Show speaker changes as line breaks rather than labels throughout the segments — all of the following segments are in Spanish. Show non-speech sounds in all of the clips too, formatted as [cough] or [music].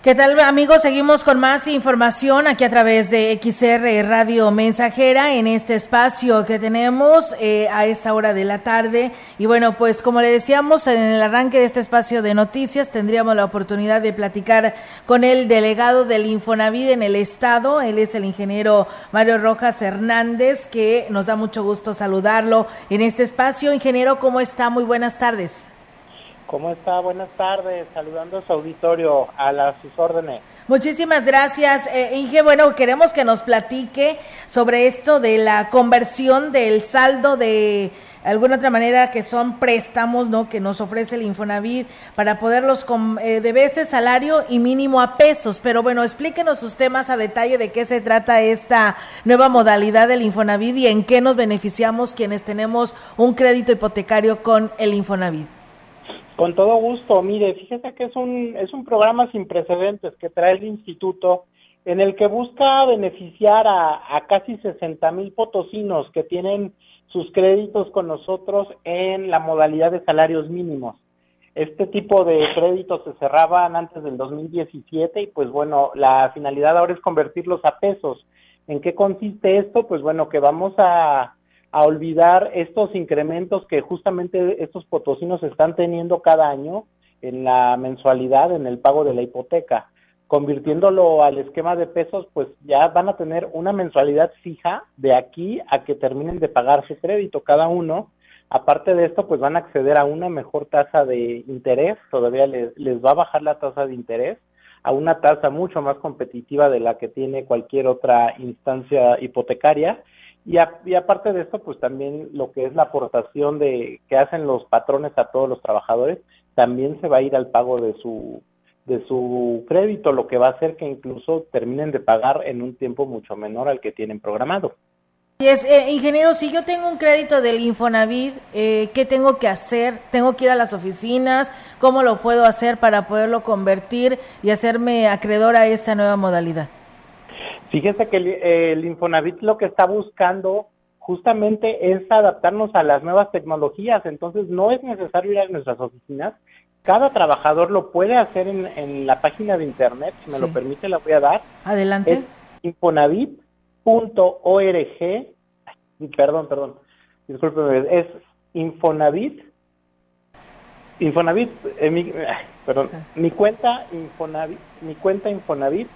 ¿Qué tal amigos? Seguimos con más información aquí a través de XR Radio Mensajera en este espacio que tenemos eh, a esta hora de la tarde. Y bueno, pues como le decíamos en el arranque de este espacio de noticias, tendríamos la oportunidad de platicar con el delegado del Infonavit en el estado. Él es el ingeniero Mario Rojas Hernández, que nos da mucho gusto saludarlo en este espacio. Ingeniero, ¿cómo está? Muy buenas tardes.
¿Cómo está? Buenas tardes. Saludando a su auditorio, a las sus órdenes.
Muchísimas gracias, eh, Inge. Bueno, queremos que nos platique sobre esto de la conversión del saldo de alguna otra manera que son préstamos, ¿no? Que nos ofrece el Infonavit para poderlos eh, de veces salario y mínimo a pesos. Pero bueno, explíquenos usted más a detalle de qué se trata esta nueva modalidad del Infonavit y en qué nos beneficiamos quienes tenemos un crédito hipotecario con el Infonavit.
Con todo gusto. Mire, fíjese que es un, es un programa sin precedentes que trae el instituto en el que busca beneficiar a, casi 60 mil potosinos que tienen sus créditos con nosotros en la modalidad de salarios mínimos. Este tipo de créditos se cerraban antes del 2017 y pues bueno, la finalidad ahora es convertirlos a pesos. ¿En qué consiste esto? Pues bueno, que vamos a a olvidar estos incrementos que justamente estos potosinos están teniendo cada año en la mensualidad, en el pago de la hipoteca. Convirtiéndolo al esquema de pesos, pues ya van a tener una mensualidad fija de aquí a que terminen de pagar su crédito cada uno. Aparte de esto, pues van a acceder a una mejor tasa de interés, todavía les, les va a bajar la tasa de interés a una tasa mucho más competitiva de la que tiene cualquier otra instancia hipotecaria y, aparte de esto, pues también lo que es la aportación de que hacen los patrones a todos los trabajadores, también se va a ir al pago de su de su crédito, lo que va a hacer que incluso terminen de pagar en un tiempo mucho menor al que tienen programado.
Y es, eh, ingeniero, si yo tengo un crédito del Infonavit, eh, ¿qué tengo que hacer? ¿Tengo que ir a las oficinas? ¿Cómo lo puedo hacer para poderlo convertir y hacerme acreedor a esta nueva modalidad?
Fíjense que el, Infonavit lo que está buscando justamente es adaptarnos a las nuevas tecnologías, entonces no es necesario ir a nuestras oficinas, cada trabajador lo puede hacer en, la página de internet, si me lo permite la voy a dar.
Adelante. Es
infonavit.org, perdón, perdón, discúlpeme, es Infonavit, Infonavit, eh, mi, perdón, mi cuenta Infonavit, mi cuenta Infonavit,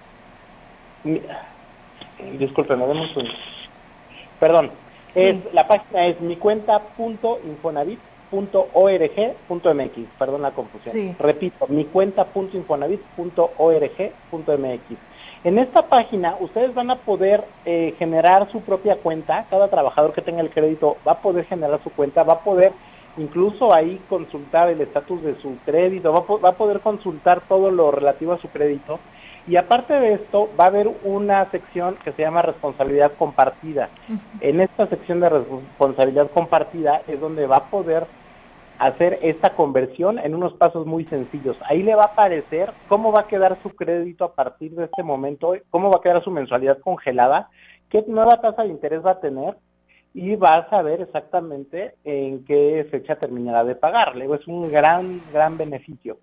disculpen, demos un... Perdón, es, la página es mi cuenta.infonavit.org.mx, perdón la confusión. Repito, mi cuenta.infonavit.org.mx. En esta página ustedes van a poder eh, generar su propia cuenta, cada trabajador que tenga el crédito va a poder generar su cuenta, va a poder incluso ahí consultar el estatus de su crédito, va va a poder consultar todo lo relativo a su crédito y aparte de esto, va a haber una sección que se llama responsabilidad compartida. En esta sección de responsabilidad compartida es donde va a poder hacer esta conversión en unos pasos muy sencillos. Ahí le va a aparecer cómo va a quedar su crédito a partir de este momento, cómo va a quedar su mensualidad congelada, qué nueva tasa de interés va a tener y va a saber exactamente en qué fecha terminará de pagar. Luego es un gran, gran beneficio.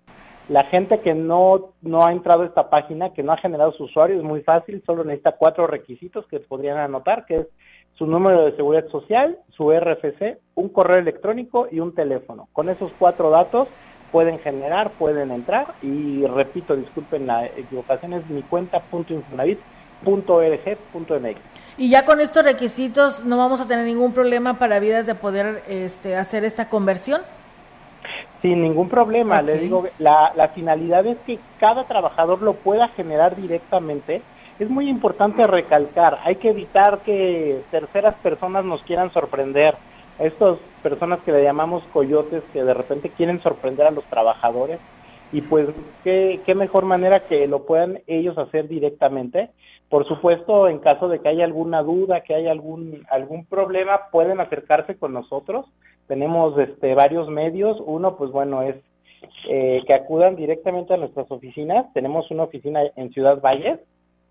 La gente que no, no ha entrado a esta página, que no ha generado su usuario, es muy fácil, solo necesita cuatro requisitos que podrían anotar, que es su número de seguridad social, su RFC, un correo electrónico y un teléfono. Con esos cuatro datos pueden generar, pueden entrar y repito, disculpen la equivocación, es mi cuenta.infonavit.org.mx.
Y ya con estos requisitos no vamos a tener ningún problema para vidas de poder este, hacer esta conversión.
Sin ningún problema, le digo, la, la finalidad es que cada trabajador lo pueda generar directamente. Es muy importante recalcar, hay que evitar que terceras personas nos quieran sorprender. Estas personas que le llamamos coyotes que de repente quieren sorprender a los trabajadores y pues qué, qué mejor manera que lo puedan ellos hacer directamente. Por supuesto, en caso de que haya alguna duda, que haya algún, algún problema, pueden acercarse con nosotros tenemos este, varios medios. Uno, pues bueno, es eh, que acudan directamente a nuestras oficinas. Tenemos una oficina en Ciudad Valles.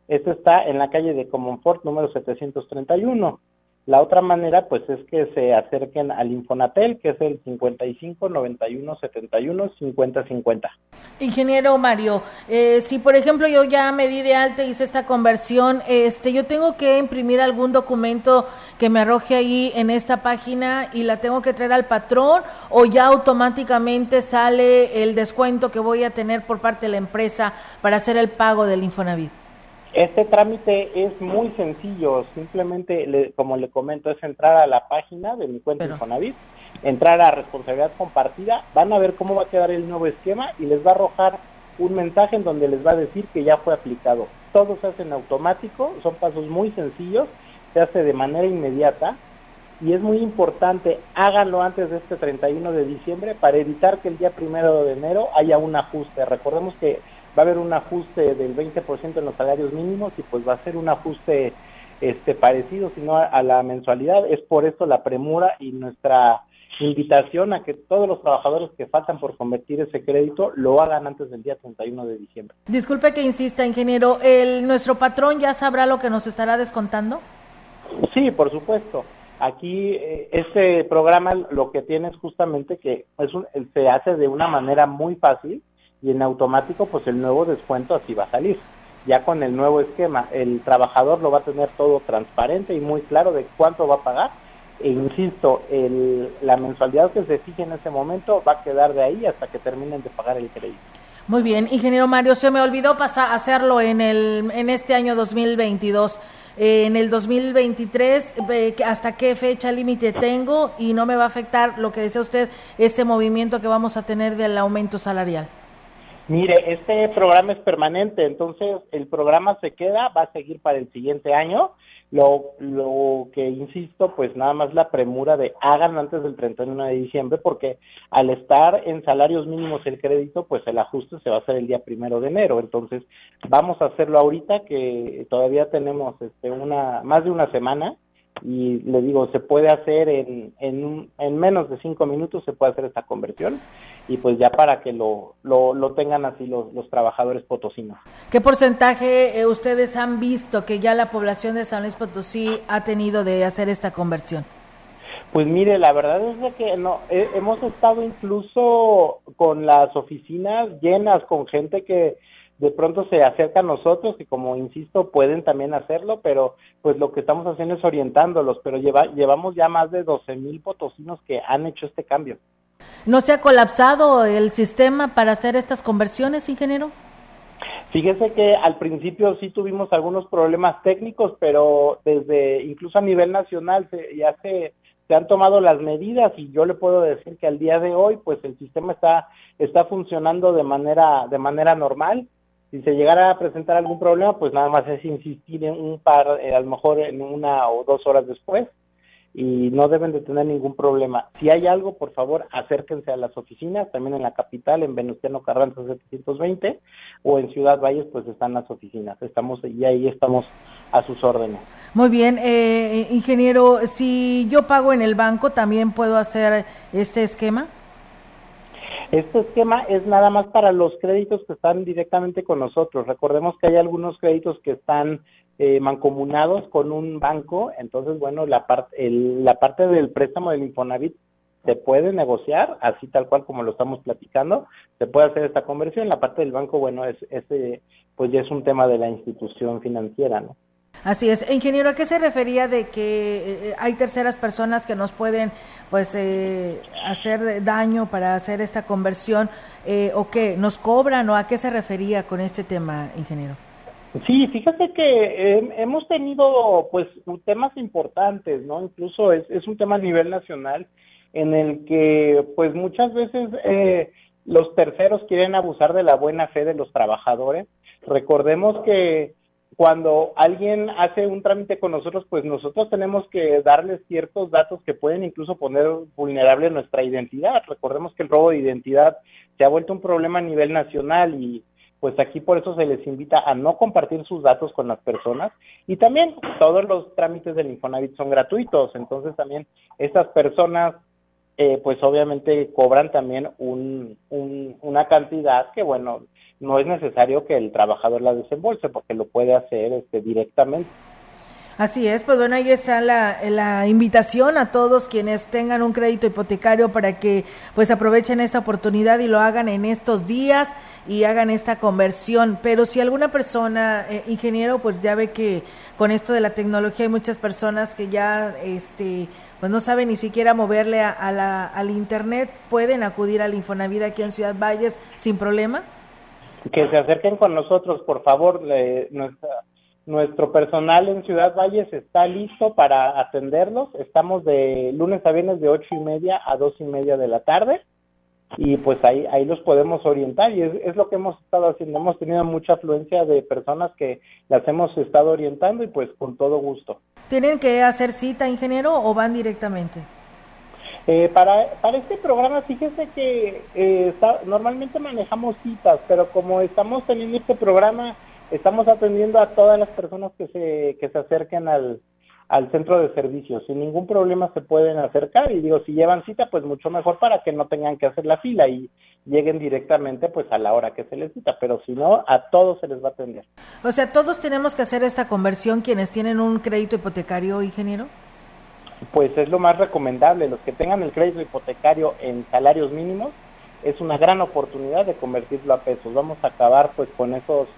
Esta está en la calle de Comonfort número 731. La otra manera, pues, es que se acerquen al Infonatel, que es el 55 91 71 50 50.
Ingeniero Mario, eh, si por ejemplo yo ya me di de alta y hice esta conversión, este, yo tengo que imprimir algún documento que me arroje ahí en esta página y la tengo que traer al patrón o ya automáticamente sale el descuento que voy a tener por parte de la empresa para hacer el pago del Infonavit.
Este trámite es muy sencillo, simplemente, como le comento, es entrar a la página de mi cuenta Infonavit, entrar a responsabilidad compartida, van a ver cómo va a quedar el nuevo esquema y les va a arrojar un mensaje en donde les va a decir que ya fue aplicado. Todo se hace en automático, son pasos muy sencillos, se hace de manera inmediata y es muy importante, háganlo antes de este 31 de diciembre para evitar que el día primero de enero haya un ajuste. Recordemos que va a haber un ajuste del 20% en los salarios mínimos y pues va a ser un ajuste este parecido, sino a, a la mensualidad. Es por eso la premura y nuestra invitación a que todos los trabajadores que faltan por convertir ese crédito lo hagan antes del día 31 de diciembre.
Disculpe que insista, ingeniero, ¿el, ¿nuestro patrón ya sabrá lo que nos estará descontando?
Sí, por supuesto. Aquí eh, este programa lo que tiene es justamente que es un, se hace de una manera muy fácil y en automático pues el nuevo descuento así va a salir. Ya con el nuevo esquema, el trabajador lo va a tener todo transparente y muy claro de cuánto va a pagar. E insisto, el, la mensualidad que se fije en ese momento va a quedar de ahí hasta que terminen de pagar el crédito.
Muy bien, ingeniero Mario, se me olvidó pasar hacerlo en el en este año 2022. Eh, en el 2023, ¿hasta qué fecha límite tengo? Y no me va a afectar lo que decía usted, este movimiento que vamos a tener del aumento salarial.
Mire, este programa es permanente, entonces el programa se queda, va a seguir para el siguiente año. Lo, lo que insisto, pues nada más la premura de hagan antes del 31 de diciembre, porque al estar en salarios mínimos el crédito, pues el ajuste se va a hacer el día primero de enero. Entonces, vamos a hacerlo ahorita, que todavía tenemos este, una más de una semana y le digo, se puede hacer en, en, en, menos de cinco minutos, se puede hacer esta conversión y pues ya para que lo, lo, lo tengan así los, los, trabajadores potosinos.
¿Qué porcentaje eh, ustedes han visto que ya la población de San Luis Potosí ha tenido de hacer esta conversión?
Pues mire, la verdad es de que no, hemos estado incluso con las oficinas llenas, con gente que de pronto se acerca a nosotros y como insisto pueden también hacerlo, pero pues lo que estamos haciendo es orientándolos, pero lleva, llevamos ya más de 12 mil potosinos que han hecho este cambio.
¿No se ha colapsado el sistema para hacer estas conversiones, ingeniero?
Fíjese que al principio sí tuvimos algunos problemas técnicos, pero desde incluso a nivel nacional se, ya se, se han tomado las medidas y yo le puedo decir que al día de hoy pues el sistema está está funcionando de manera de manera normal si se llegara a presentar algún problema, pues nada más es insistir en un par, eh, a lo mejor en una o dos horas después, y no deben de tener ningún problema. Si hay algo, por favor, acérquense a las oficinas, también en la capital, en Venustiano Carranza 720, o en Ciudad Valles, pues están las oficinas. Estamos y ahí estamos a sus órdenes.
Muy bien, eh, ingeniero, si yo pago en el banco, ¿también puedo hacer este esquema?
Este esquema es nada más para los créditos que están directamente con nosotros. Recordemos que hay algunos créditos que están eh, mancomunados con un banco, entonces, bueno, la, parte la parte del préstamo del Infonavit se puede negociar, así tal cual como lo estamos platicando, se puede hacer esta conversión. La parte del banco, bueno, es, ese pues ya es un tema de la institución financiera, ¿no?
Así es. Ingeniero, ¿a qué se refería de que eh, hay terceras personas que nos pueden pues eh, hacer daño para hacer esta conversión eh, o que nos cobran o a qué se refería con este tema, ingeniero?
Sí, fíjate que hemos tenido pues temas importantes, ¿no? Incluso es, es un tema a nivel nacional en el que pues muchas veces los terceros quieren abusar de la buena fe de los trabajadores. Recordemos que cuando alguien hace un trámite con nosotros, pues nosotros tenemos que darles ciertos datos que pueden incluso poner vulnerable nuestra identidad. Recordemos que el robo de identidad se ha vuelto un problema a nivel nacional y pues aquí por eso se les invita a no compartir sus datos con las personas y también todos los trámites del Infonavit son gratuitos, entonces también estas personas eh, pues obviamente cobran también un, una cantidad que bueno no es necesario que el trabajador la desembolse porque lo puede hacer este, directamente.
Así es, pues bueno, ahí está la, la, invitación a todos quienes tengan un crédito hipotecario para que pues aprovechen esta oportunidad y lo hagan en estos días y hagan esta conversión. Pero si alguna persona, eh, ingeniero, pues ya ve que con esto de la tecnología hay muchas personas que ya este pues no saben ni siquiera moverle a, la, al internet, pueden acudir al Infonavida aquí en Ciudad Valles sin problema.
Que se acerquen con nosotros, por favor. nuestra nuestro personal en Ciudad Valles está listo para atenderlos. Estamos de lunes a viernes de ocho y media a dos y media de la tarde y pues ahí ahí los podemos orientar y es, lo que hemos estado haciendo. Hemos tenido mucha afluencia de personas que las hemos estado orientando y pues con todo gusto.
¿Tienen que hacer cita, ingeniero, o van directamente?
Eh, para, para este programa, fíjese que eh, normalmente manejamos citas, pero como estamos teniendo este programa estamos atendiendo a todas las personas que se, que se acerquen al, al centro de servicios. Sin ningún problema se pueden acercar y digo, si llevan cita, pues mucho mejor para que no tengan que hacer la fila y lleguen directamente pues a la hora que se les cita, pero si no, a todos se les va a atender.
O sea, todos tenemos que hacer esta conversión quienes tienen un crédito hipotecario, ingeniero.
Pues es lo más recomendable, los que tengan el crédito hipotecario en salarios mínimos, es una gran oportunidad de convertirlo a pesos. Vamos a acabar pues con esos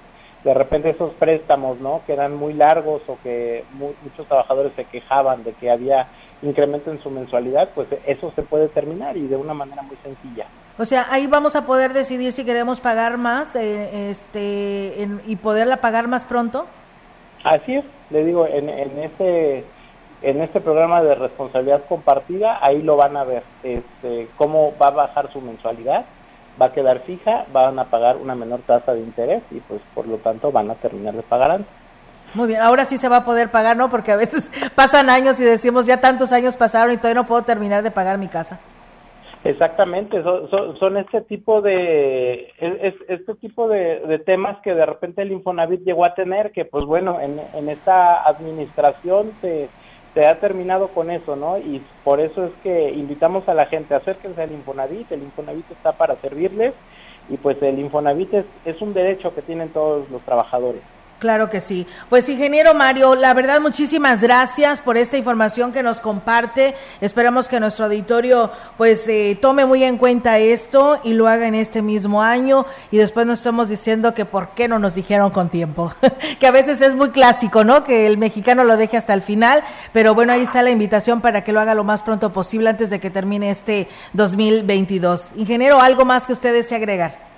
de repente esos préstamos, ¿no? Que eran muy largos o que muchos trabajadores se quejaban de que había incremento en su mensualidad, pues eso se puede terminar y de una manera muy sencilla.
O sea, ahí vamos a poder decidir si queremos pagar más eh, este, y poderla pagar más pronto.
Así es, le digo, en, en este en este programa de responsabilidad compartida, ahí lo van a ver, este, cómo va a bajar su mensualidad va a quedar fija, van a pagar una menor tasa de interés y pues por lo tanto van a terminar de pagar antes.
Muy bien, ahora sí se va a poder pagar, ¿no? Porque a veces [laughs] pasan años y decimos, ya tantos años pasaron y todavía no puedo terminar de pagar mi casa.
Exactamente, son, son, este tipo de es, este tipo de, temas que de repente el Infonavit llegó a tener, que pues bueno, en, en esta administración se se ha terminado con eso, ¿no? Y por eso es que invitamos a la gente, acérquense al Infonavit, el Infonavit está para servirles y pues el Infonavit es, es un derecho que tienen todos los trabajadores.
Claro que sí. Pues ingeniero Mario, la verdad muchísimas gracias por esta información que nos comparte. Esperamos que nuestro auditorio pues eh, tome muy en cuenta esto y lo haga en este mismo año y después no estamos diciendo que por qué no nos dijeron con tiempo, [laughs] que a veces es muy clásico, ¿no? Que el mexicano lo deje hasta el final, pero bueno, ahí está la invitación para que lo haga lo más pronto posible antes de que termine este 2022. Ingeniero, ¿algo más que ustedes se agregar?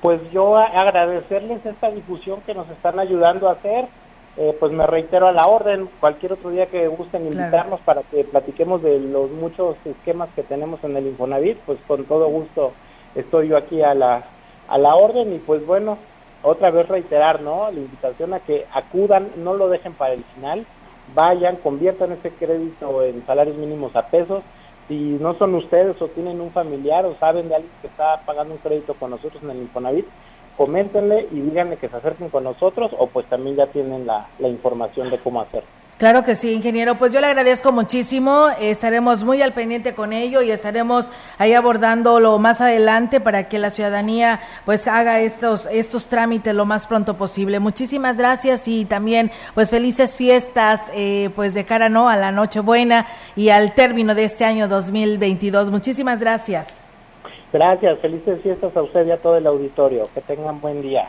Pues yo agradecerles esta difusión que nos están ayudando a hacer. Eh, pues me reitero a la orden, cualquier otro día que gusten invitarnos para que platiquemos de los muchos esquemas que tenemos en el Infonavit, pues con todo gusto estoy yo aquí a la, a la orden y pues bueno, otra vez reiterar, ¿no? La invitación a que acudan, no lo dejen para el final, vayan, conviertan ese crédito en salarios mínimos a pesos si no son ustedes o tienen un familiar o saben de alguien que está pagando un crédito con nosotros en el Infonavit, coméntenle y díganle que se acerquen con nosotros o pues también ya tienen la, la información de cómo hacerlo.
Claro que sí, ingeniero. Pues yo le agradezco muchísimo. Estaremos muy al pendiente con ello y estaremos ahí abordándolo más adelante para que la ciudadanía pues haga estos estos trámites lo más pronto posible. Muchísimas gracias y también pues felices fiestas eh, pues de cara no a la Nochebuena y al término de este año 2022. Muchísimas gracias.
Gracias, felices fiestas a usted y a todo el auditorio. Que tengan buen día.